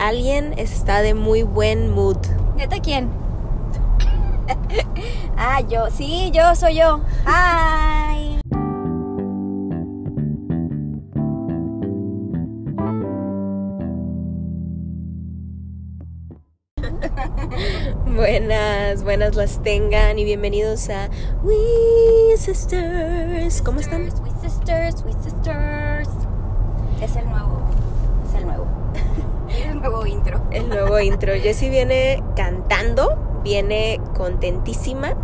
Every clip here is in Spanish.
alguien está de muy buen mood. ¿Neta quién? ah, yo, sí, yo soy yo. Hi. Buenas, buenas las tengan y bienvenidos a We Sisters. ¿Cómo están? We Sisters, We Sisters. Es el nuevo, es el nuevo. el nuevo intro. El nuevo intro. Jessie viene cantando, viene contentísima.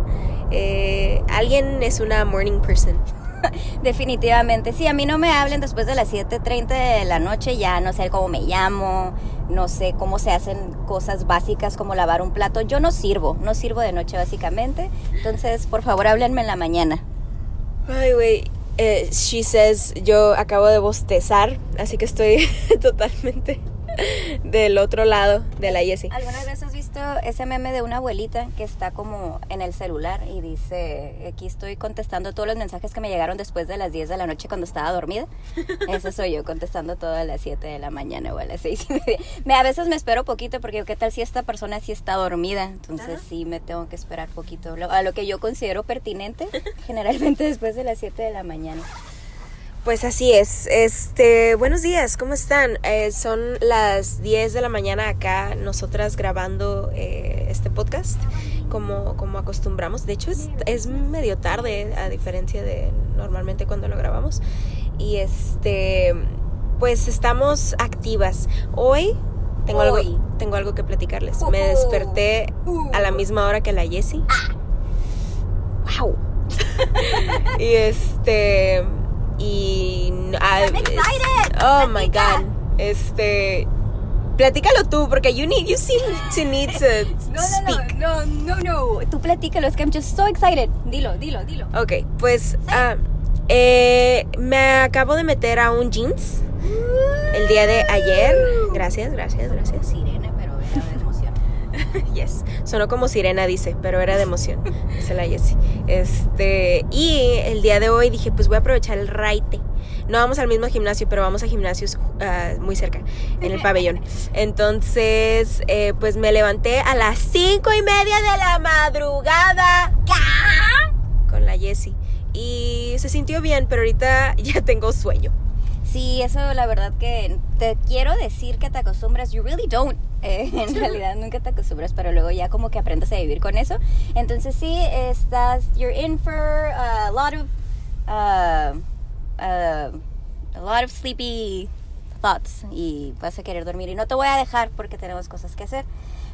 Eh, alguien es una morning person. Definitivamente, sí, a mí no me hablen después de las 7.30 de la noche, ya no sé cómo me llamo, no sé cómo se hacen cosas básicas como lavar un plato. Yo no sirvo, no sirvo de noche básicamente, entonces por favor háblenme en la mañana. Ay, güey, eh, she says, yo acabo de bostezar, así que estoy totalmente del otro lado de la Jessie. ¿Alguna vez has visto ese meme de una abuelita que está como en el celular y dice, aquí estoy contestando todos los mensajes que me llegaron después de las 10 de la noche cuando estaba dormida? Eso soy yo contestando todo a las 7 de la mañana o a las 6 y media. Me, a veces me espero poquito porque qué tal si esta persona sí está dormida, entonces sí me tengo que esperar poquito. A lo que yo considero pertinente, generalmente después de las 7 de la mañana. Pues así es. Este, buenos días, ¿cómo están? Eh, son las 10 de la mañana acá, nosotras grabando eh, este podcast, como, como acostumbramos. De hecho, es, es, medio tarde, a diferencia de normalmente cuando lo grabamos. Y este, pues estamos activas. Hoy tengo, Algo, tengo algo que platicarles. Me desperté a la misma hora que la Jessie. ¡Wow! y este y I'm excited. oh my god. Este platícalo tú porque you need you seem to need to no, speak no no no no. Tú platícalo es que I'm just so excited. Dilo dilo dilo. Ok, pues uh, eh, me acabo de meter a un jeans el día de ayer. Gracias gracias gracias. Sirena yes sonó como sirena dice pero era de emoción dice la Jessie este y el día de hoy dije pues voy a aprovechar el raite no vamos al mismo gimnasio, pero vamos a gimnasios uh, muy cerca, en el pabellón. Entonces, eh, pues me levanté a las cinco y media de la madrugada con la Jessie. Y se sintió bien, pero ahorita ya tengo sueño. Sí, eso la verdad que te quiero decir que te acostumbras. You really don't. Eh, en realidad nunca te acostumbras, pero luego ya como que aprendes a vivir con eso. Entonces sí, estás, you're in for a lot of... Uh, uh, a lot of sleepy thoughts y vas a querer dormir y no te voy a dejar porque tenemos cosas que hacer.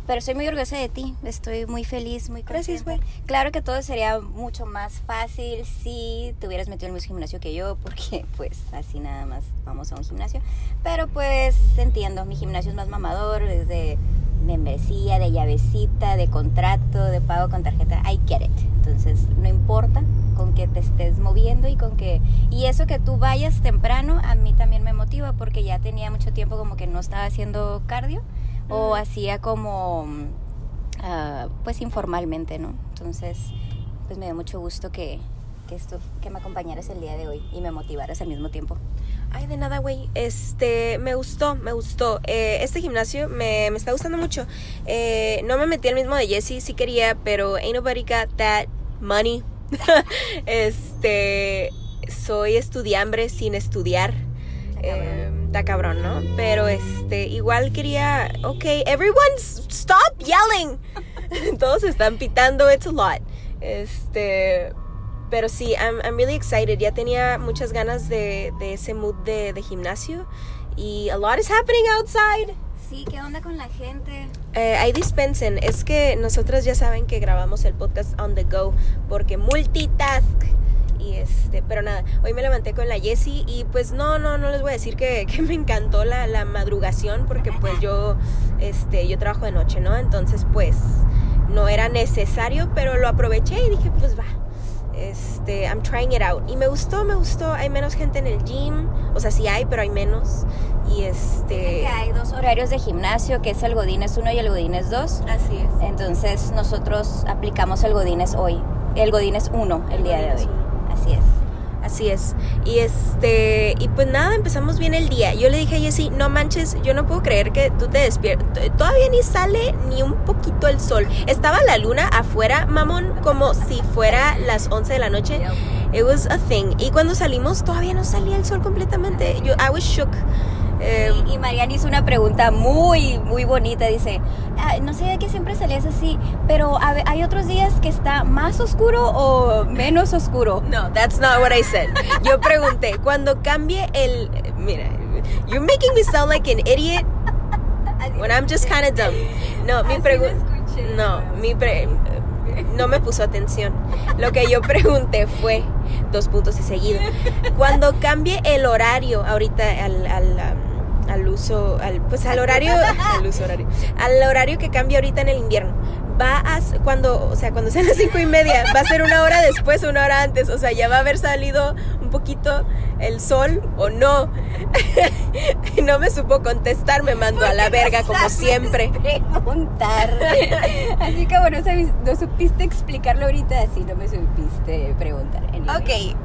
Pero estoy muy orgullosa de ti, estoy muy feliz, muy contenta. Gracias, güey. Claro que todo sería mucho más fácil si te hubieras metido en el mismo gimnasio que yo, porque pues así nada más vamos a un gimnasio. Pero pues entiendo, mi gimnasio es más mamador, es de membresía, de llavecita, de contrato, de pago con tarjeta. I get it. Entonces, no importa con que te estés moviendo y con que... Y eso que tú vayas temprano, a mí también me motiva porque ya tenía mucho tiempo como que no estaba haciendo cardio o hacía como... Uh, pues informalmente, ¿no? Entonces, pues me dio mucho gusto que, que, esto, que me acompañaras el día de hoy y me motivaras al mismo tiempo. Ay, de nada, güey. Este, me gustó, me gustó. Eh, este gimnasio me, me, está gustando mucho. Eh, no me metí al mismo de Jessie, sí quería, pero ain't nobody got that money. este, soy estudiambre sin estudiar. Eh, está cabrón, ¿no? Pero este, igual quería, ok, everyone stop yelling. Todos están pitando, it's a lot. Este, pero sí, I'm, I'm really excited. Ya tenía muchas ganas de, de ese mood de, de, gimnasio. Y a lot is happening outside. Sí, ¿qué onda con la gente? Eh, ahí dispensen. Es que nosotros ya saben que grabamos el podcast on the go. Porque multitask. Y este, pero nada, hoy me levanté con la Jessie y pues no, no, no les voy a decir que, que me encantó la, la, madrugación porque pues yo, este, yo trabajo de noche, ¿no? Entonces pues no era necesario, pero lo aproveché y dije pues va, este, I'm trying it out. Y me gustó, me gustó. Hay menos gente en el gym. O sea, sí hay, pero hay menos. Y este. Dicen que hay dos horarios de gimnasio, que es el Godines 1 y el Godines 2. Así es. Entonces nosotros aplicamos el Godines hoy. El Godines 1 el, el día de hoy. 1. Así es. Así es. Y este, y pues nada, empezamos bien el día. Yo le dije a Jessie, no manches, yo no puedo creer que tú te despiertas. Todavía ni sale ni un poquito el sol. Estaba la luna afuera, mamón, como si fuera las 11 de la noche. It was a thing. Y cuando salimos todavía no salía el sol completamente. Yo, I was shook. Eh, y, Mariana hizo una pregunta muy, muy bonita. Dice, ah, no sé de qué siempre salías así, pero hay otros días que está más oscuro o menos oscuro. No, that's not what I said. Yo pregunté, cuando cambie el... Mira, you're making me sound like an idiot when I'm just kind of dumb. No, mi pregunta... No, mi pre no me puso atención. Lo que yo pregunté fue dos puntos y seguido. Cuando cambie el horario ahorita al, al, al uso, al, pues al horario, al uso horario, al horario que cambia ahorita en el invierno. Va a, cuando, o sea, cuando sean las cinco y media, va a ser una hora después o una hora antes, o sea, ya va a haber salido un poquito el sol o no. no me supo contestar, me mandó a la verga como siempre. Preguntar. Así que bueno, no supiste explicarlo ahorita, así no me supiste preguntar. Ok.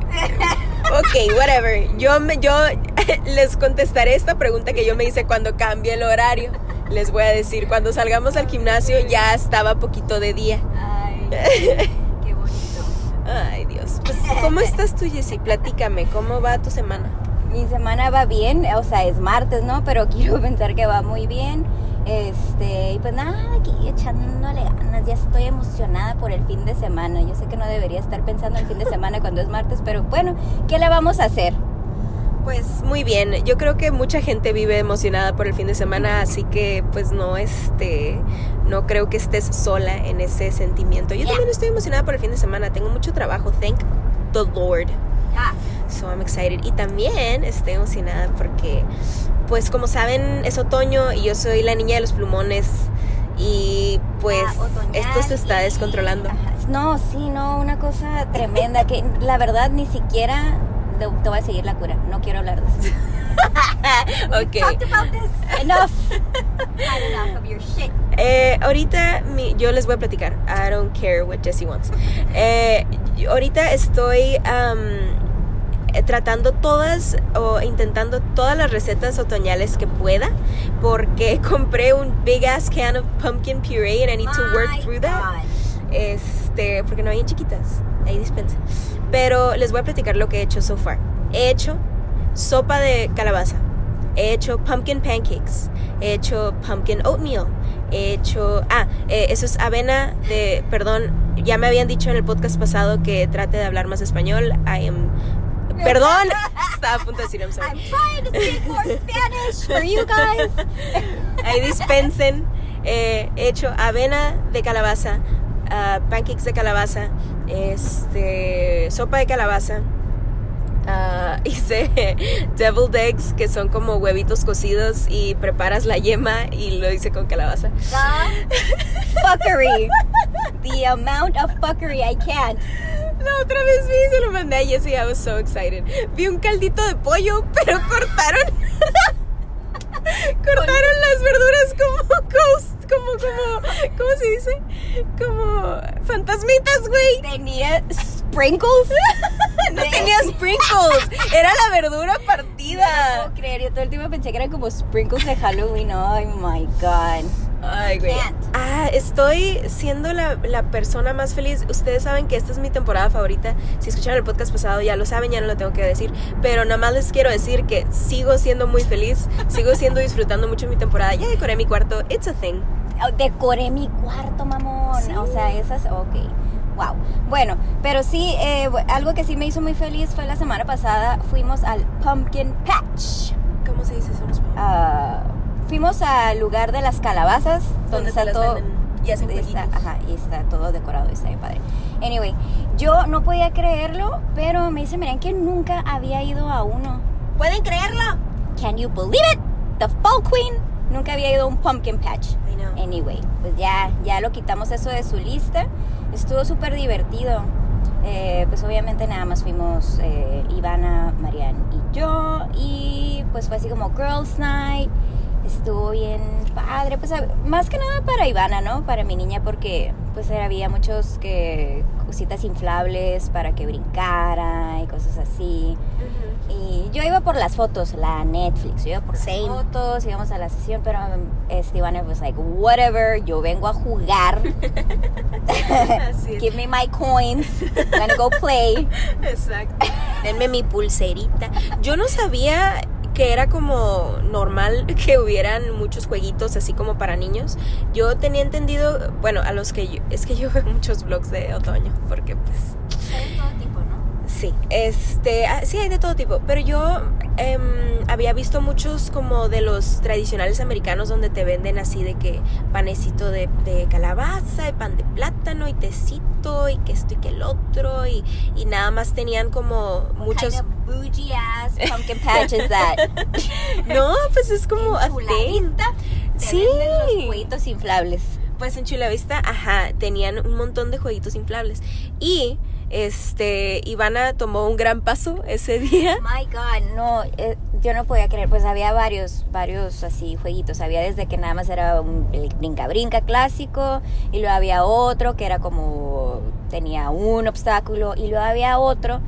ok, whatever. Yo, me, yo les contestaré esta pregunta que yo me hice cuando cambie el horario. Les voy a decir, cuando salgamos al gimnasio ya estaba poquito de día. Ay, qué bonito. Ay, Dios. Pues, ¿cómo estás tú, Jessy? Platícame, ¿cómo va tu semana? Mi semana va bien, o sea, es martes, ¿no? Pero quiero pensar que va muy bien. Este, y pues nada, aquí echándole ganas, ya estoy emocionada por el fin de semana. Yo sé que no debería estar pensando en el fin de semana cuando es martes, pero bueno, ¿qué le vamos a hacer? Pues muy bien, yo creo que mucha gente vive emocionada por el fin de semana, así que pues no este no creo que estés sola en ese sentimiento. Yo también estoy emocionada por el fin de semana, tengo mucho trabajo, thank the Lord. So I'm excited y también estoy emocionada porque pues como saben es otoño y yo soy la niña de los plumones y pues ah, esto se está descontrolando. No, sí, no, una cosa tremenda que la verdad ni siquiera te, voy a seguir la cura. No quiero hablar de eso. ok. Enough. enough of your shit. Eh, ahorita yo les voy a platicar. I don't care what Jesse wants. Eh, ahorita estoy um, tratando todas o intentando todas las recetas otoñales que pueda porque compré un big ass can of pumpkin puree and I need to work through that. Este, porque no hay en chiquitas. Ahí dispensa. Pero les voy a platicar lo que he hecho so far. He hecho sopa de calabaza. He hecho pumpkin pancakes. He hecho pumpkin oatmeal. He hecho. Ah, eh, eso es avena de. Perdón, ya me habían dicho en el podcast pasado que trate de hablar más español. I am. Perdón, estaba a punto de decir I'm sorry. I'm trying to speak more Spanish for you guys. Ahí dispensen. Eh, he hecho avena de calabaza, uh, pancakes de calabaza, este, sopa de calabaza. Uh, hice deviled eggs, que son como huevitos cocidos y preparas la yema y lo hice con calabaza. fuckery. The amount of fuckery I can't. La otra vez vi se lo mandé a Jessie. I was so excited. Vi un caldito de pollo, pero cortaron. cortaron las verduras como ghost, como, como, ¿cómo se dice? Como fantasmitas, güey. Tenía sprinkles. no tenía sprinkles, era la verdura partida. No puedo creer, yo todo el tiempo pensé que eran como sprinkles de Halloween. Oh my god. Ay, güey. Ah, estoy siendo la, la, persona más feliz. Ustedes saben que esta es mi temporada favorita. Si escucharon el podcast pasado, ya lo saben, ya no lo tengo que decir. Pero nada más les quiero decir que sigo siendo muy feliz. Sigo siendo disfrutando mucho mi temporada. Ya decoré mi cuarto. It's a thing. Oh, decoré mi cuarto, mamón. O sea, esas. Ok. Wow. Bueno, pero sí, eh, algo que sí me hizo muy feliz fue la semana pasada. Fuimos al Pumpkin Patch. ¿Cómo se dice eso? Uh, fuimos al lugar de las calabazas, donde, está todo. Y está, ajá, y está todo decorado, está bien padre. Anyway, yo no podía creerlo, pero me dice, miren que nunca había ido a uno. ¿Pueden creerlo? Can you believe it? The Fall Queen nunca había ido a un pumpkin patch. I know. Anyway, pues ya, ya lo quitamos eso de su lista. Estuvo súper divertido. Eh, pues obviamente nada más fuimos eh, Ivana, Marian y yo. Y pues fue así como Girls Night estuvo bien padre, pues más que nada para Ivana, ¿no? Para mi niña porque pues había muchos que cositas inflables para que brincara y cosas así. Y yo iba por las fotos, la Netflix, yo iba por las fotos, íbamos a la sesión, pero este, Ivana was like, whatever, yo vengo a jugar. Give me my coins, I'm gonna go play. Exacto. Denme mi pulserita. Yo no sabía que era como normal que hubieran muchos jueguitos así como para niños. Yo tenía entendido, bueno, a los que yo, es que yo veo muchos vlogs de otoño, porque pues... Hay de todo tipo, ¿no? Sí, este, ah, sí hay de todo tipo, pero yo em, había visto muchos como de los tradicionales americanos donde te venden así de que panecito de, calabaza y pan de plátano y tecito y que esto y que el otro y, y nada más tenían como muchos bougie ass pumpkin patch is that? no, pues es como a Sí. Los jueguitos inflables. Pues en Chula Vista, ajá, tenían un montón de jueguitos inflables. Y este Ivana tomó un gran paso ese día. My God, no, eh, yo no podía creer, pues había varios, varios así jueguitos, había desde que nada más era un brinca brinca clásico y luego había otro que era como tenía un obstáculo y luego había otro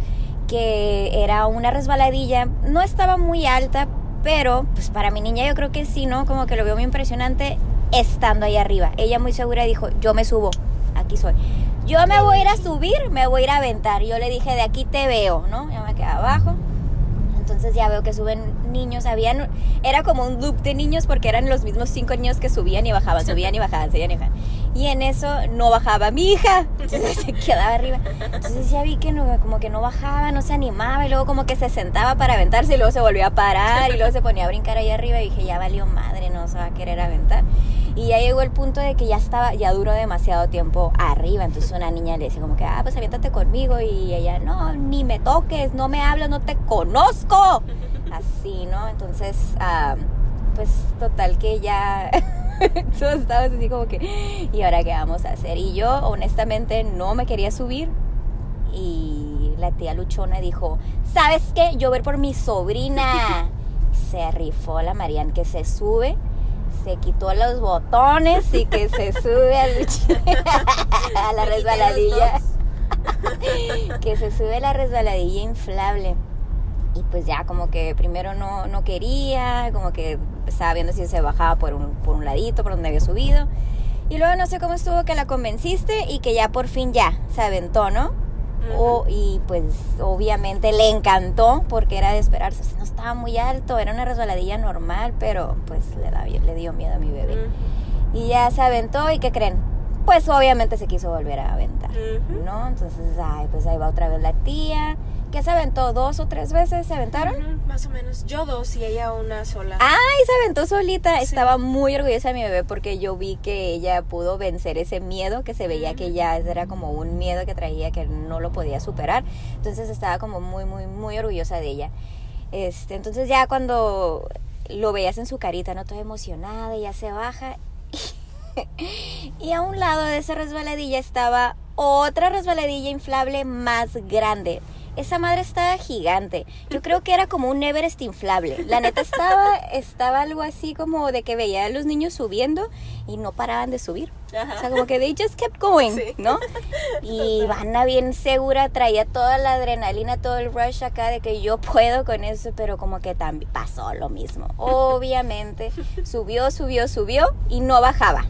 que era una resbaladilla, no estaba muy alta, pero pues para mi niña yo creo que sí, ¿no? Como que lo veo muy impresionante estando ahí arriba. Ella muy segura dijo, yo me subo, aquí soy. Yo me voy a ir a subir, me voy a ir a aventar. Yo le dije, de aquí te veo, ¿no? Yo me quedé abajo. Entonces ya veo que suben niños, habían, era como un loop de niños porque eran los mismos cinco niños que subían y bajaban, subían y bajaban, subían y bajaban. Y en eso no bajaba mi hija, entonces se quedaba arriba. Entonces ya vi que no, como que no bajaba, no se animaba y luego como que se sentaba para aventarse y luego se volvió a parar y luego se ponía a brincar ahí arriba y dije, ya valió madre, se va a querer aventar. Y ya llegó el punto de que ya estaba, ya duró demasiado tiempo arriba. Entonces una niña le decía como que, ah, pues aviéntate conmigo. Y ella, no, ni me toques, no me hablas, no te conozco. Así, ¿no? Entonces, ah, pues total que ya todos estábamos así como que, ¿y ahora qué vamos a hacer? Y yo honestamente no me quería subir. Y la tía Luchona dijo, ¿sabes qué? Yo voy por mi sobrina. Se rifó la Marian que se sube se quitó los botones y que se sube a la resbaladilla. que se sube a la resbaladilla inflable. Y pues ya como que primero no, no quería, como que estaba viendo si se bajaba por un, por un ladito, por donde había subido. Y luego no sé cómo estuvo que la convenciste y que ya por fin ya se aventó, ¿no? Y pues obviamente le encantó porque era de esperarse. no estaba muy alto, era una resbaladilla normal, pero pues le, da, le dio miedo a mi bebé. Y ya se aventó y ¿qué creen? Pues obviamente se quiso volver a aventar, ¿no? Entonces, ay, pues ahí va otra vez la tía ¿Qué se aventó? ¿Dos o tres veces se aventaron? más o menos. Yo dos y ella una sola. ¡Ay! Se aventó solita. Estaba muy orgullosa de mi bebé porque yo vi que ella pudo vencer ese miedo que se veía que ya era como un miedo que traía que no lo podía superar. Entonces estaba como muy, muy, muy orgullosa de ella. Este, entonces ya cuando lo veías en su carita, no toda emocionada, ya se baja. y a un lado de esa resbaladilla estaba otra resbaladilla inflable más grande esa madre estaba gigante. Yo creo que era como un Everest inflable. La neta estaba, estaba algo así como de que veía a los niños subiendo y no paraban de subir. O sea, como que they just kept going, ¿no? Y Vanna bien segura traía toda la adrenalina, todo el rush acá de que yo puedo con eso, pero como que también pasó lo mismo. Obviamente, subió, subió, subió y no bajaba.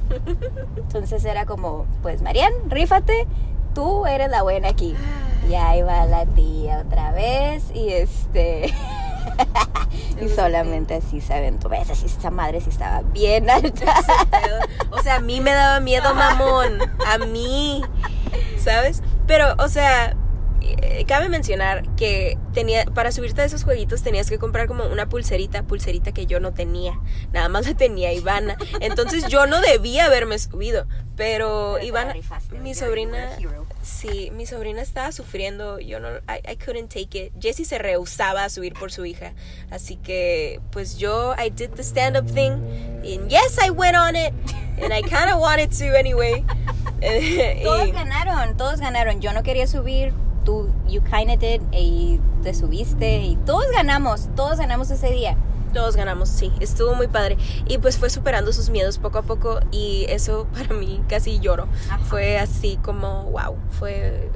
Entonces era como, pues Marian, rífate, tú eres la buena aquí. Y ahí va la tía otra vez y este... y solamente así se aventó. ¿Ves? Así esa madre sí estaba bien alta. O sea, a mí me daba miedo, mamón. A mí. ¿Sabes? Pero, o sea, cabe mencionar que tenía para subirte a esos jueguitos tenías que comprar como una pulserita, pulserita que yo no tenía, nada más la tenía Ivana. Entonces yo no debía haberme subido, pero, Ivana, mi sobrina, sí, mi sobrina estaba sufriendo, yo no, I, couldn't take it. Jessie se rehusaba a subir por su hija, así que pues yo, I did the stand up thing, and yes, I went on it, and I kind of wanted to anyway. todos ganaron, todos ganaron. Yo no quería subir tú, you kinda did, y te subiste, y todos ganamos, todos ganamos ese día. Todos ganamos, sí, estuvo muy padre. Y pues fue superando sus miedos poco a poco y eso para mí casi lloro. Fue así como, wow, fue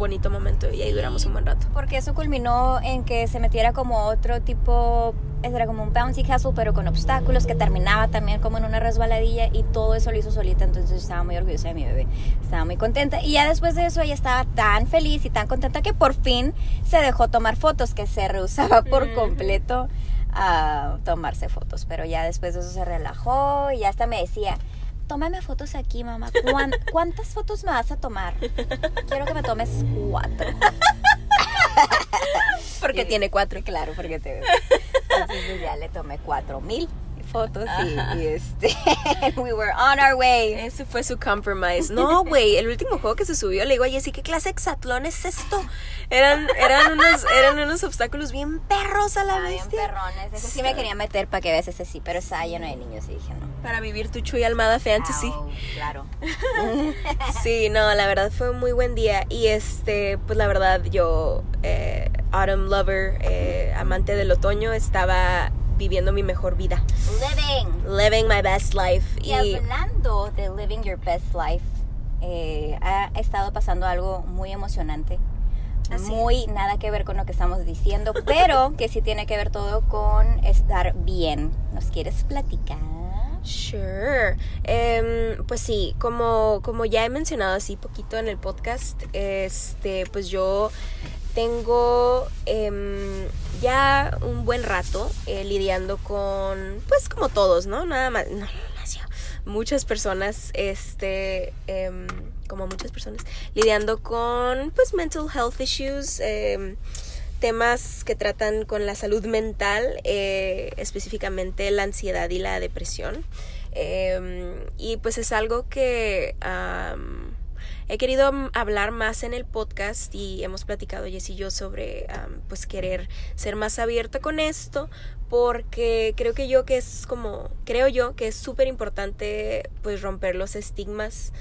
bonito momento y ahí duramos un buen rato. Porque eso culminó en que se metiera como otro tipo, era como un bouncy castle, pero con obstáculos, que terminaba también como en una resbaladilla y todo eso lo hizo solita, entonces estaba muy orgullosa de mi bebé, estaba muy contenta. Y ya después de eso ella estaba tan feliz y tan contenta que por fin se dejó tomar fotos, que se rehusaba por completo a tomarse fotos, pero ya después de eso se relajó y ya hasta me decía, tómame fotos aquí, mamá. ¿Cuántas fotos me vas a tomar? Quiero que me tomes cuatro. porque tiene cuatro. Claro, porque te... Entonces pues, ya le tomé cuatro mil fotos y, este we were on our way. Ese fue su compromise. No, güey, el último juego que se subió le digo, "Oye, sí, ¿qué clase de exatlón es esto?" Eran eran unos eran unos obstáculos bien perros a la ah, vez. Bien perrones. Ese sí me quería meter para que veas ese sí, pero estaba lleno de niños y dije, "No." Para vivir tu Chuy Almada fantasy. claro. sí, no, la verdad fue un muy buen día y este, pues la verdad yo eh, autumn lover, eh, amante del otoño, estaba viviendo mi mejor vida. Living. Living my best life. Y, hablando de living your best life, eh, ha estado pasando algo muy emocionante. muy nada que ver con lo que estamos diciendo, pero que sí tiene que ver todo con estar bien. ¿Nos quieres platicar? Sure. Em, pues sí, como, como ya he mencionado así poquito en el podcast, este, pues yo tengo em, ya un buen rato eh, lidiando con, pues como todos, ¿no? Nada más, no, muchas personas, este, em, como muchas personas, lidiando con, pues, mental health issues, em, temas que tratan con la salud mental, eh, específicamente la ansiedad y la depresión. y pues es algo que he querido mm, hablar más en el podcast y hemos platicado Jess y yo sobre pues querer ser más abierta con esto porque creo que yo que es como creo yo que es súper importante pues romper los estigmas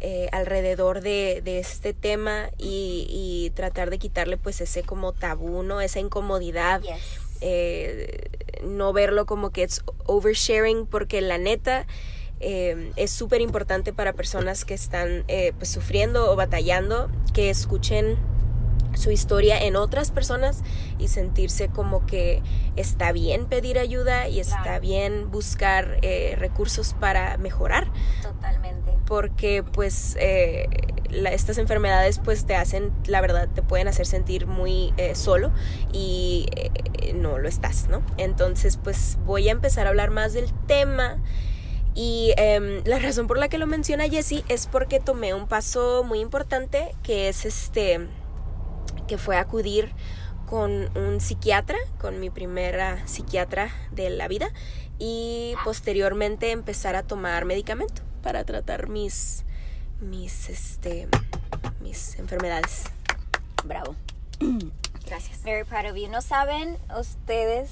eh, alrededor de, este tema y, tratar de quitarle pues ese como tabú, ¿no? Esa incomodidad. Eh, no verlo como que es oversharing porque la neta Em, es súper importante para personas que están eh, pues, sufriendo o batallando que escuchen su historia en otras personas y sentirse como que está bien pedir ayuda y está bien buscar eh, recursos para mejorar. Totalmente. Porque pues eh, estas enfermedades pues te hacen, la verdad, te pueden hacer sentir muy solo y no lo estás, ¿no? Entonces pues voy a empezar a hablar más del tema. Y em, la razón por la que lo menciona Jessie es porque tomé un paso muy importante que es este, que fue acudir con un psiquiatra, con mi primera psiquiatra de la vida y posteriormente empezar a tomar medicamento para tratar mis, mis, este, mis enfermedades. Bravo. Gracias. Very proud of you. No saben ustedes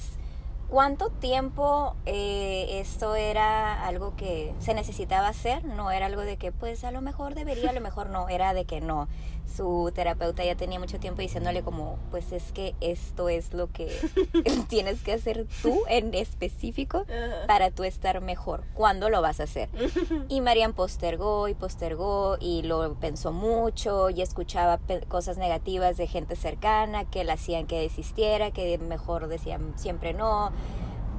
¿Cuánto tiempo eh, esto era algo que se necesitaba hacer? No era algo de que pues a lo mejor debería, a lo mejor no, era de que no su terapeuta ya tenía mucho tiempo diciéndole como, pues es que esto es lo que tienes que hacer tú en específico para tú estar mejor. ¿Cuándo lo vas a hacer? Y Marian postergó y postergó y lo pensó mucho y escuchaba cosas negativas de gente cercana que la hacían que desistiera, que mejor decían siempre no.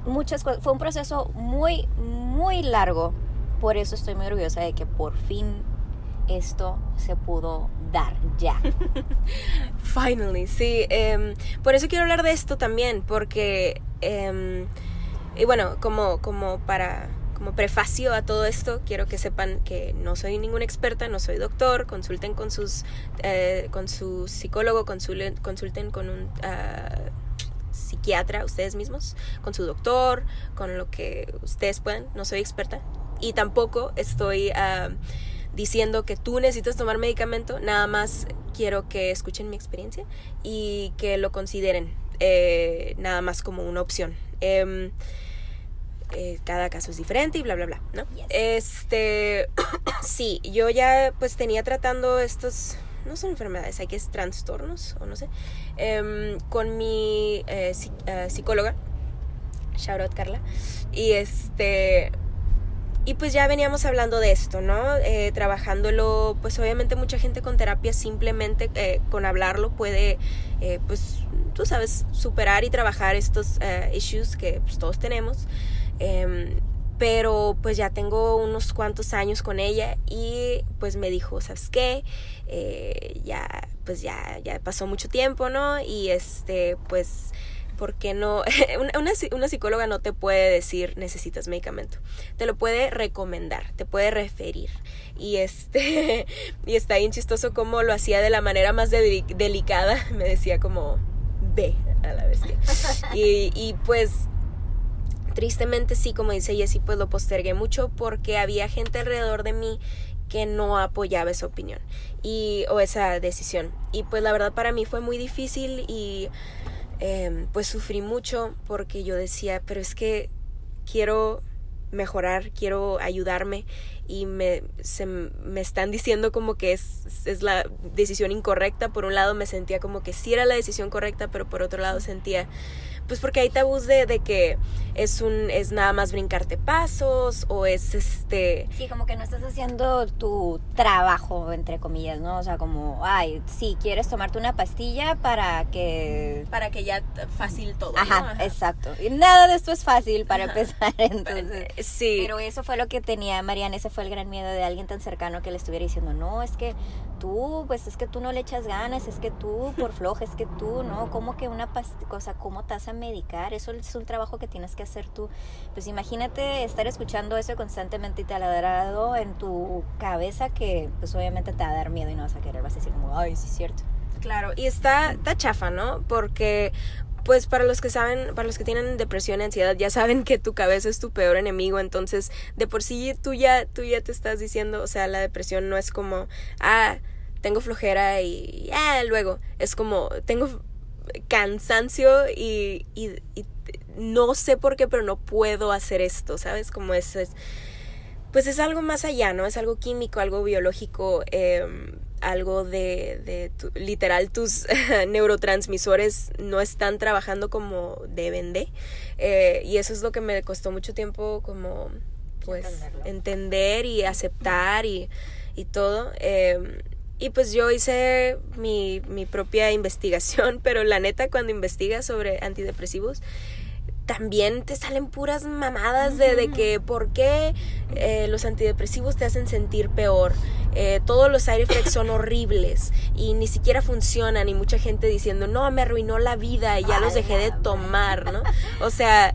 Muchas cosas. Fue un proceso muy, muy largo. Por eso estoy muy orgullosa de que por fin esto se pudo dar ya. Finally, sí. Em, por eso quiero hablar de esto también, porque, em, y bueno, como, como para como prefacio a todo esto, quiero que sepan que no soy ninguna experta, no soy doctor, consulten con sus eh, con su psicólogo, consulten, consulten con un ah, psiquiatra ustedes mismos, con su doctor, con lo que ustedes puedan, no soy experta y tampoco estoy uh, diciendo que tú necesitas tomar medicamento, nada más quiero que escuchen mi experiencia y que lo consideren eh, nada más como una opción. Em, eh, cada caso es diferente y bla bla bla, ¿no? Este, sí, yo ya pues tenía tratando estos, no son enfermedades, hay que es trastornos o no sé, em, con mi eh, psicóloga Shout out Carla. Y este, y pues ya veníamos hablando de esto, ¿no? Eh, trabajándolo, pues obviamente mucha gente con terapia simplemente eh, con hablarlo puede, eh, pues tú sabes, superar y trabajar estos issues que pues, todos tenemos. Em, pero pues ya tengo unos cuantos años con ella y pues me dijo, ¿sabes qué? ya, pues ya, ya pasó mucho tiempo, ¿no? Y este, pues porque no, una, una, psicóloga no te puede decir necesitas medicamento, te lo puede recomendar, te puede referir. Y este, y está bien chistoso como lo hacía de la manera más delicada, me decía como, ve a la bestia. Y, y pues tristemente sí, como dice Jessie, pues lo postergué mucho porque había gente alrededor de mí que no apoyaba esa opinión y o esa decisión y pues la verdad para mí fue muy difícil y Em, pues sufrí mucho porque yo decía, pero es que quiero mejorar, quiero ayudarme y me, se, me están diciendo como que es, es la decisión incorrecta. Por un lado me sentía como que sí era la decisión correcta, pero por otro lado sentía pues porque hay tabús de, de, que es un es nada más brincarte pasos o es este sí como que no estás haciendo tu trabajo entre comillas no o sea como ay sí quieres tomarte una pastilla para que para que ya fácil todo ajá, exacto. Y nada de esto es fácil para empezar entonces. Sí. Pero eso fue lo que tenía Mariana ese fue el gran miedo de alguien tan cercano que le estuviera diciendo no es que tú, pues es que tú no le echas ganas, es que tú por floja, es que tú, ¿no? ¿Cómo que una cosa, cómo te vas a medicar? Eso es un trabajo que tienes que hacer tú. Pues imagínate estar escuchando eso constantemente y dado en tu cabeza que pues obviamente te va a dar miedo y no vas a querer, vas a decir como, ay, sí es cierto. Claro, y está, está chafa, ¿no? Porque pues para los que saben, para los que tienen depresión y ansiedad, ya saben que tu cabeza es tu peor enemigo, entonces de por sí tú ya, tú ya te estás diciendo, o sea, la depresión no es como, ah, tengo flojera y ah, luego, es como, tengo cansancio y, no sé por qué, pero no puedo hacer esto, ¿sabes? Como es, es pues es algo más allá, ¿no? Es algo químico, algo biológico. Eh, algo de, de literal tus neurotransmisores no están trabajando como deben de eh, y eso es lo que me costó mucho tiempo como pues entender y aceptar y, y todo em, y pues yo hice mi, mi propia investigación pero la neta cuando investigas sobre antidepresivos también te salen puras mamadas de, de que por qué eh, los antidepresivos te hacen sentir peor. Eh, todos los side effects son horribles y ni siquiera funcionan y mucha gente diciendo, no, me arruinó la vida y ya los dejé de tomar, ¿no? O sea,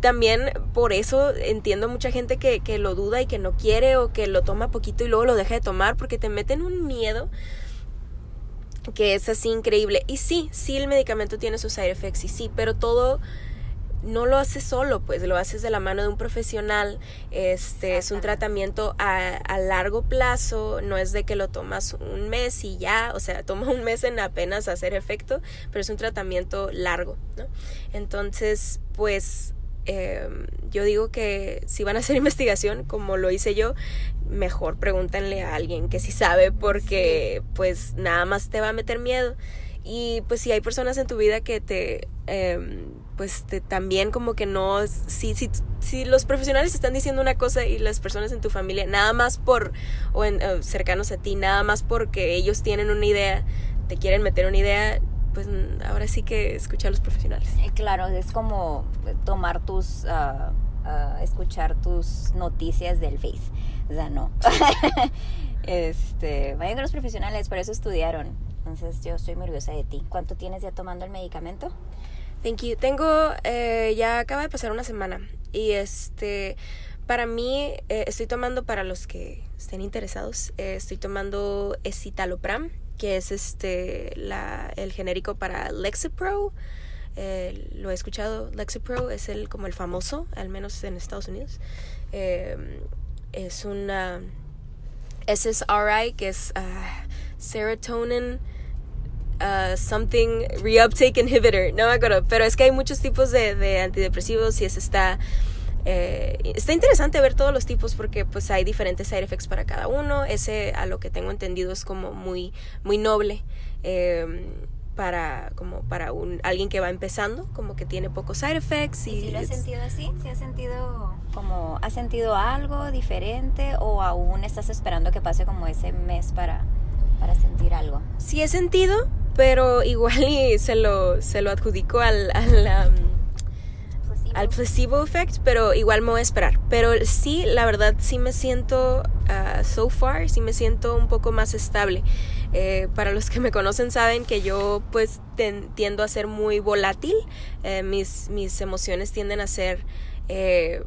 también por eso entiendo mucha gente que, que lo duda y que no quiere o que lo toma poquito y luego lo deja de tomar porque te meten un miedo que es así increíble. Y sí, sí el medicamento tiene sus side effects y sí, pero todo no lo haces solo, pues lo haces de la mano de un profesional. Este es un tratamiento a, a, largo plazo, no es de que lo tomas un mes y ya, o sea, toma un mes en apenas hacer efecto, pero es un tratamiento largo, ¿no? Entonces, pues em, yo digo que si van a hacer investigación, como lo hice yo, mejor pregúntenle a alguien que sí sabe, porque pues nada más te va a meter miedo. Y pues si hay personas en tu vida que te eh, pues también como que no, si, si, si los profesionales están diciendo una cosa y las personas en tu familia, nada más por, o en, cercanos a ti, nada más porque ellos tienen una idea, te quieren meter una idea, pues ahora sí que escuchar a los profesionales. Eh, claro, es como tomar tus, uh, uh, escuchar tus noticias del Face, o sea, no. este, vayan con los profesionales, por eso estudiaron. Entonces yo estoy muy orgullosa de ti. ¿Cuánto tienes ya tomando el medicamento? Thank you. Tengo, eh, ya acaba de pasar una semana y este, para mí, eh, estoy tomando, para los que estén interesados, eh, estoy tomando escitalopram, que es este, la, el genérico para Lexapro. lo he escuchado, Lexapro es el, como el famoso, al menos en Estados Unidos. es una SSRI, que es uh, serotonin Uh, something reuptake inhibitor, no me acuerdo, pero es que hay muchos tipos de, de antidepresivos y es está eh, está interesante ver todos los tipos porque pues hay diferentes side effects para cada uno. Ese a lo que tengo entendido es como muy muy noble. Eh, para como para un alguien que va empezando como que tiene pocos side effects y, si lo has sentido así si has sentido como has sentido algo diferente o aún estás esperando que pase como ese mes para para sentir algo sí he sentido pero igual y se lo se lo adjudico al, al al placebo effect, pero igual me voy a esperar. Pero sí, la verdad, sí me siento, uh, so far, sí me siento un poco más estable. Eh, para los que me conocen saben que yo pues tiendo a ser muy volátil. Eh, mis, mis emociones tienden a ser eh,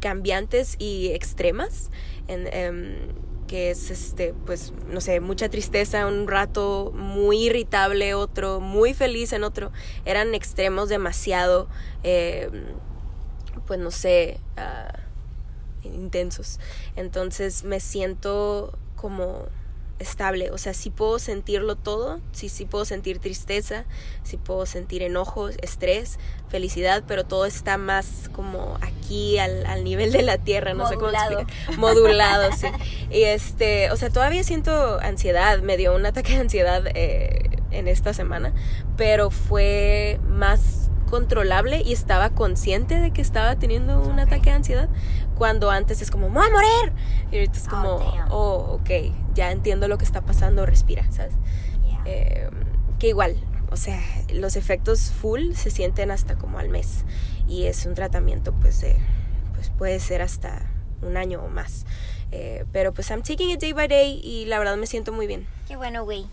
cambiantes y extremas. En, em, que es este pues no sé mucha tristeza un rato muy irritable otro muy feliz en otro eran extremos demasiado eh, pues no sé uh, intensos. Entonces me siento como estable, o sea, sí puedo sentirlo todo, sí, sí puedo sentir tristeza, sí puedo sentir enojo, estrés, felicidad, pero todo está más como aquí al, al nivel de la tierra, no sé cómo explicar, modulado, sí. Y este, o sea, todavía siento ansiedad, me dio un ataque de ansiedad eh, en esta semana, pero fue más controlable y estaba consciente de que estaba teniendo un ataque de ansiedad cuando antes es como, ¡me voy a morir! Y ahorita es como, oh, oh, ok, ya entiendo lo que está pasando, respira, ¿sabes? Eh, que igual, o sea, los efectos full se sienten hasta como al mes y es un tratamiento pues, de, pues puede ser hasta un año o más. Eh, pero pues I'm taking it day by day y la verdad me siento muy bien. Qué bueno, güey.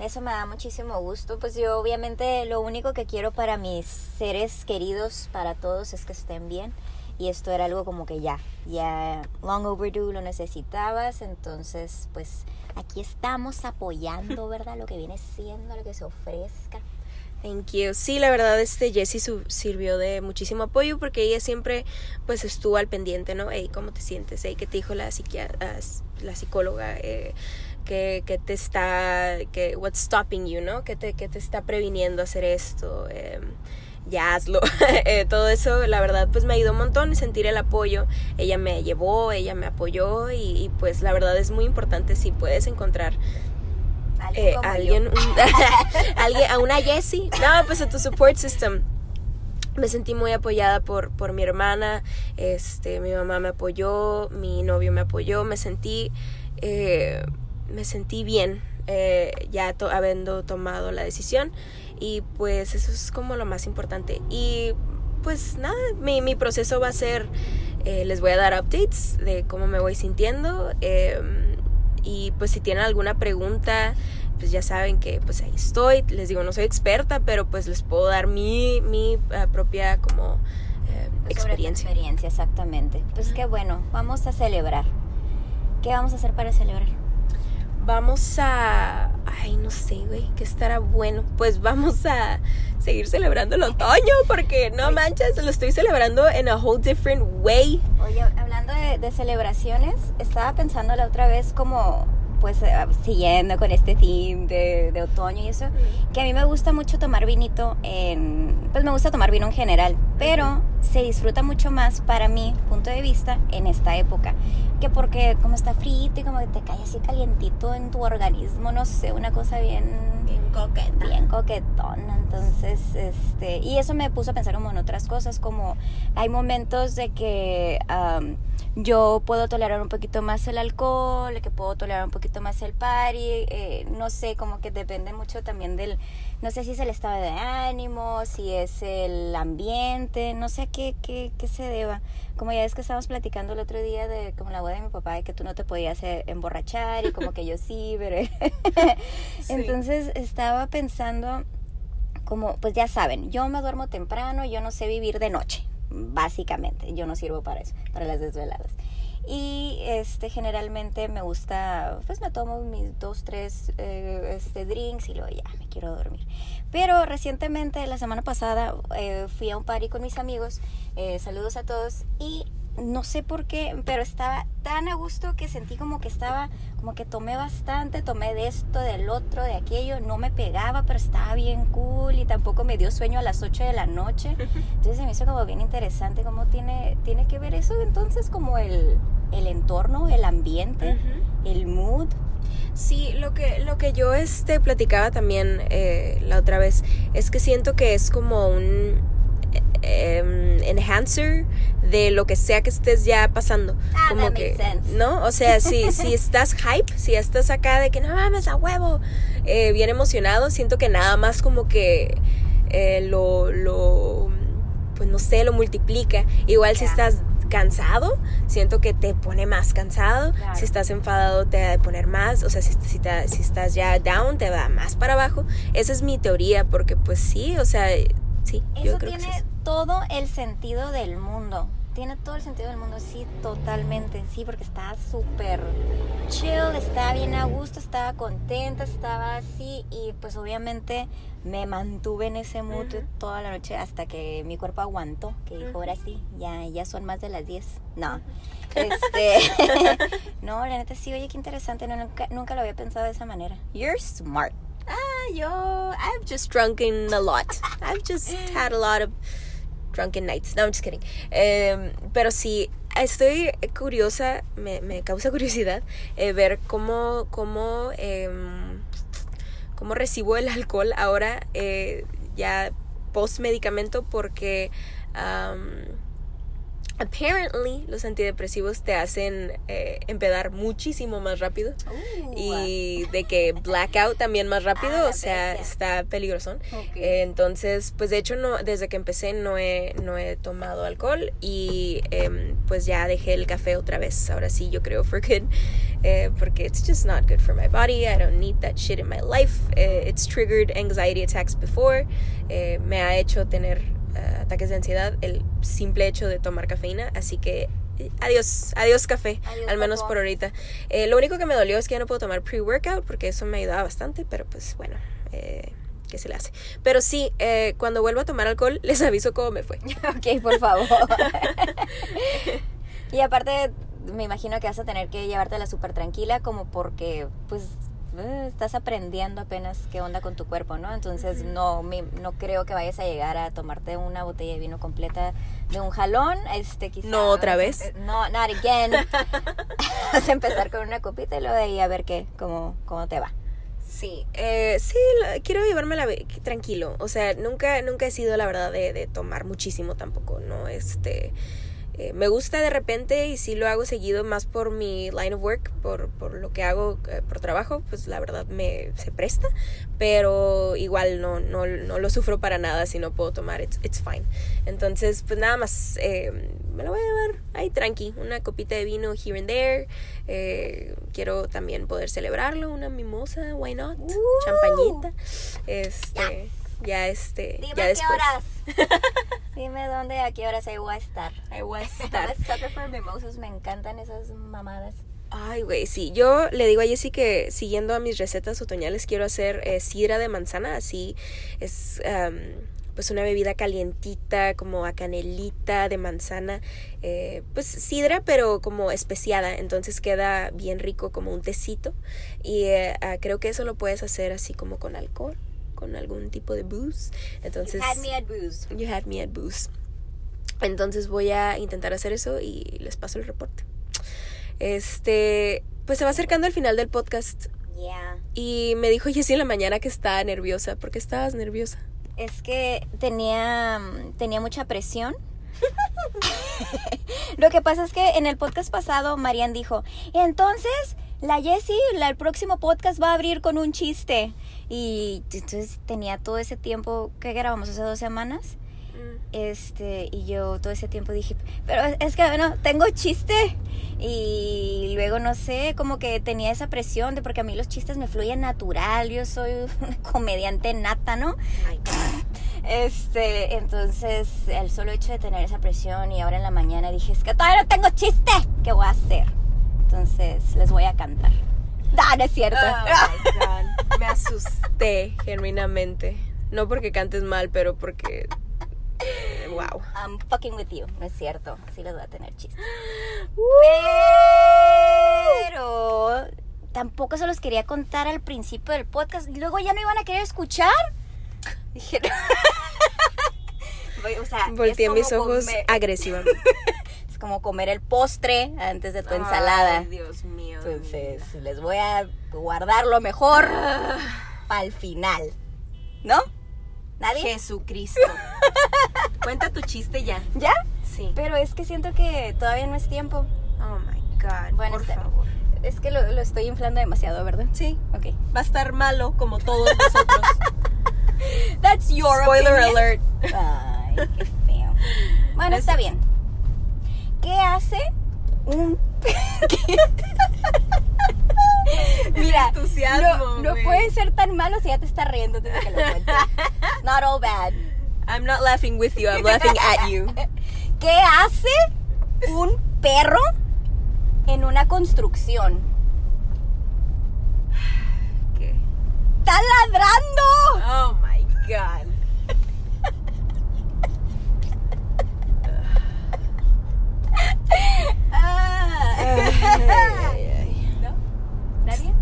Eso me da muchísimo gusto. Pues yo obviamente lo único que quiero para mis seres queridos, para todos, es que estén bien. Y esto era algo como que ya, ya long overdue lo necesitabas. Entonces, pues aquí estamos apoyando, ¿verdad? Lo que viene siendo, lo que se ofrezca. Thank you. Sí, la verdad, este Jessie sirvió de muchísimo apoyo porque ella siempre pues estuvo al pendiente, ¿no? Hey, ¿cómo te sientes? Hey, ¿qué te dijo la, la psicóloga? Eh, que, te está, que, what's stopping you, ¿no? Que te, que te está previniendo hacer esto, em, ya hazlo. Eh, todo eso, la verdad, pues me ayudó un montón sentir el apoyo. Ella me llevó, ella me apoyó y, pues la verdad es muy importante si puedes encontrar alguien, eh, alguien, alguien, a una Jessie, no, pues a tu support system me sentí muy apoyada por, por mi hermana, este, mi mamá me apoyó, mi novio me apoyó, me sentí eh, me sentí bien eh, ya habiendo tomado la decisión y pues eso es como lo más importante y pues nada, mi, mi proceso va a ser, eh, les voy a dar updates de cómo me voy sintiendo em, y pues si tienen alguna pregunta pues ya saben que pues ahí estoy, les digo no soy experta pero pues les puedo dar mi, mi eh, propia como experiencia. experiencia, exactamente. Pues qué bueno, vamos a celebrar. ¿Qué vamos a hacer para celebrar? Vamos a... Ay, no sé, güey, que estará bueno. Pues vamos a seguir celebrando el otoño porque no manches, lo estoy celebrando en a whole different way. Oye, hablando de, de celebraciones, estaba pensando la otra vez como pues eh, siguiendo con este team de, de, otoño y eso, que a mí me gusta mucho tomar vinito en, pues me gusta tomar vino en general, pero se disfruta mucho más para mi punto de vista en esta época, que porque como está frito y como que te cae así calientito en tu organismo, no sé, una cosa bien bien coqueta. Bien coquetona, entonces, este, y eso me puso a pensar como en otras cosas, como hay momentos de que yo puedo tolerar un poquito más el alcohol, que puedo tolerar un poquito más el party, eh, no sé, como que depende mucho también del, no sé si es el estado de ánimo, si es el ambiente, no sé qué, qué, qué se deba. Como ya es que estábamos platicando el otro día de como la boda de mi papá, de que tú no te podías eh, emborrachar y como que yo sí, pero... Entonces estaba pensando como, pues ya saben, yo me duermo temprano, yo no sé vivir de noche básicamente. Yo no sirvo para eso, para las desveladas. Y este, generalmente me gusta, pues me tomo mis dos, tres eh, este, drinks y luego ya me quiero dormir. Pero recientemente, la semana pasada, eh, fui a un party con mis amigos. Eh, saludos a todos. Y no sé por qué, pero estaba tan a gusto que sentí como que estaba, como que tomé bastante, tomé de esto, del otro, de aquello, no me pegaba, pero estaba bien cool y tampoco me dio sueño a las 8 de la noche. Entonces se me hizo como bien interesante cómo tiene, tiene que ver eso entonces como el, el entorno, el ambiente, el mood. Sí, lo que, lo que yo este, platicaba también eh, la otra vez es que siento que es como un em, enhancer de lo que sea que estés ya pasando. Ah, como that que, makes sense. ¿no? O sea, si, si estás hype, si estás acá de que no mames a huevo, eh, bien emocionado, siento que nada más como que eh, lo, lo, pues no sé, lo multiplica. Igual si estás cansado, siento que te pone más cansado. Claro. Si estás enfadado, te va a poner más. O sea, si, si, te- si estás ya down, te va más para abajo. Esa es mi teoría, porque pues sí, o sea, sí, yo Eso que tiene todo el sentido del mundo. Tiene todo el sentido del mundo, sí, totalmente, sí, porque estaba súper chill, estaba bien a gusto, estaba contenta, estaba así y pues obviamente me mantuve en ese mood toda la noche hasta que mi cuerpo aguantó, que dijo, ahora sí, ya, ya son más de las 10. No, este, no, la neta sí, oye, qué interesante, no, nunca, nunca lo había pensado de esa manera. You're smart. Ah, yo, I've just drunken a lot. I've just had a lot of drunken nights. No, I'm just kidding. Em, pero sí, estoy curiosa, me, me causa curiosidad eh, ver cómo, cómo, em, cómo recibo el alcohol ahora eh, ya post medicamento porque am, apparently los antidepresivos te hacen eh, empedar muchísimo más rápido y de que blackout también más rápido, Ah, o sea, bestia. está peligroso. Ok. Eh, entonces, pues de hecho no, desde que empecé no he, no he tomado alcohol y em, pues ya dejé el café otra vez. Ahora sí, yo creo for good, eh, porque it's just not good for my body. I don't need that shit in my life. Eh, it's triggered anxiety attacks before. Eh, me ha hecho tener eh, ataques de ansiedad el simple hecho de tomar cafeína, así que adiós, adiós café, Adiós, al menos por ahorita. Eh, lo único que me dolió es que ya no puedo tomar pre-workout porque eso me ayudaba bastante, pero pues bueno, eh, ¿qué se le hace? Pero sí, eh, cuando vuelva a tomar alcohol les aviso cómo me fue. Ok, por favor. y aparte, me imagino que vas a tener que llevártela súper tranquila, como porque, pues, eh, estás aprendiendo apenas qué onda con tu cuerpo, ¿no? Entonces, no, me- no creo que vayas a llegar a tomarte una botella de vino completa de un jalón. Este, quizá, No, ¿otra vez? eh, No, not again. vas a empezar con una copita y luego de ahí a ver qué, cómo, cómo te va. Sí, eh, sí, la- quiero llevármela ve- tranquilo. O sea, nunca, nunca he sido la verdad de, de tomar muchísimo tampoco, ¿no? Este, eh, me gusta de repente y sí lo hago seguido más por mi line of work, por, por lo que hago eh, por trabajo, pues la verdad me se presta, pero igual no, no, no lo sufro para nada si no puedo tomar, it's, it's fine. Entonces, pues nada más, eh, me lo voy a llevar ahí tranqui, una copita de vino here and there. eh, quiero también poder celebrarlo, una mimosa, why not? Champañita. Este, ya este, Dime ya a qué después. horas. Dime dónde, a qué horas ahí voy a estar. Ahí voy a estar. for mimosas, me encantan esas mamadas. Ay, güey, sí. Yo le digo a Jessie que siguiendo a mis recetas otoñales quiero hacer eh, sidra de manzana. Así es am, pues una bebida calientita, como a canelita de manzana. eh, pues sidra, pero como especiada. Entonces queda bien rico como un tecito. Y eh, ah, creo que eso lo puedes hacer así como con alcohol, con algún tipo de booze. Entonces... You had me at booze. You had me at booze. Entonces voy a intentar hacer eso y les paso el reporte. Este, pues se va acercando el final del podcast Yeah. y me dijo Jessie en la mañana que estaba nerviosa. ¿Por qué estabas nerviosa? Es que tenía, tenía mucha presión. Lo que pasa es que en el podcast pasado Marian dijo, entonces la Jessie, el próximo podcast va a abrir con un chiste. Y entonces tenía todo ese tiempo, ¿qué grabamos hace dos semanas? Este, y yo todo ese tiempo dije, pero es- que bueno, tengo chiste. Y luego no sé, como que tenía esa presión de porque a mí los chistes me fluyen natural, yo soy una comediante nata, ¿no? Este, entonces el solo hecho de tener esa presión y ahora en la mañana dije, es que todavía no tengo chiste, ¿qué voy a hacer? Entonces les voy a cantar. No, no es cierto. Oh. Me asusté genuinamente. No porque cantes mal, pero porque. Wow. I'm fucking with you, no es cierto, sí les voy a tener chiste. Pero tampoco se los quería contar al principio del podcast. Luego ya no iban a querer escuchar. Dije, o sea, Volteé mis ojos agresivamente. es como comer el postre antes de tu ensalada. Ay, Dios mío. Entonces, les voy a guardar lo mejor para el final. ¿No? ¿Nadie? Jesucristo. Cuenta tu chiste ya. ¿Ya? Sí. Pero es que siento que todavía no es tiempo. Oh my God. Bueno, por favor. Es que lo, lo estoy inflando demasiado, ¿verdad? Sí. Ok. Va a estar malo como todos nosotros. That's your Spoiler opinion. alert. Ay, qué feo. Bueno, está bien. ¿Qué hace un... Mira, no, no güey. puede ser tan malo si ya te está riendo desde que lo cuento. It's not all bad. I'm not laughing with you, I'm laughing at you. ¿Qué hace un perro en una construcción? ¿Qué? ¡Está ladrando! Oh my God. Ah. Ay, ay, ay. ¿No? ¿Nadie?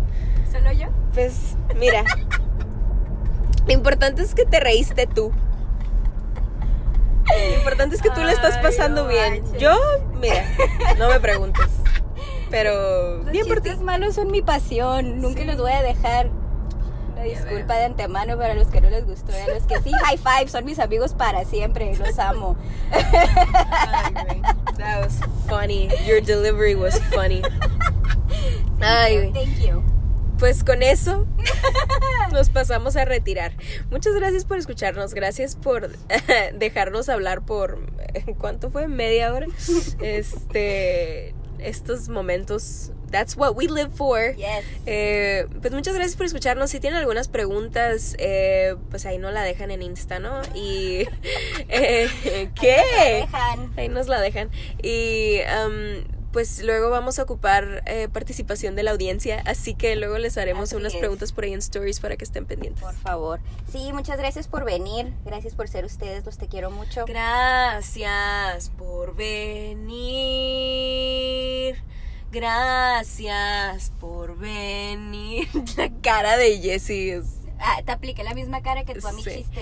¿Solo yo? Pues, mira. Lo importante es que te reíste tú. Lo importante es que tú le estás pasando no bien. manches. Yo, mira, no me preguntes. Pero, Los bien por ti. malos son mi pasión. Nunca Sí. los voy a dejar. Una disculpa de antemano para los que no les gustó. Y a los que sí, high five, son mis amigos para siempre. Los amo. Ay, güey. That was funny. Your delivery was funny. Ay. Thank you. Pues con eso nos pasamos a retirar. Muchas gracias por escucharnos, gracias por dejarnos hablar por ¿cuánto fue? media hora. Este estos momentos that's what we live for. Yes. Eh, pues muchas gracias por escucharnos. Si tienen algunas preguntas, eh, pues ahí no la dejan en Insta, ¿no? Y eh, ¿qué? Dejan. Ahí nos la dejan. Y am, pues luego vamos a ocupar eh, participación de la audiencia, así que luego les haremos Así unas es. preguntas por ahí en stories para que estén pendientes. Por favor. Sí, muchas gracias por venir. Gracias por ser ustedes. Los te quiero mucho. Gracias por venir. Gracias por venir. La cara de Jessie es... Ah, te apliqué la misma cara que tú a mi Sí.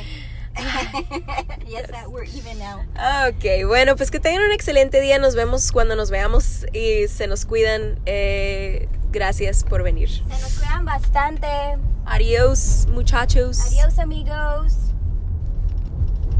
yes, we're even now. Ok, bueno, pues que tengan un excelente día. Nos vemos cuando nos veamos y se nos cuidan. Eh, gracias por venir. Se nos cuidan bastante. Adiós, muchachos. Adiós, amigos.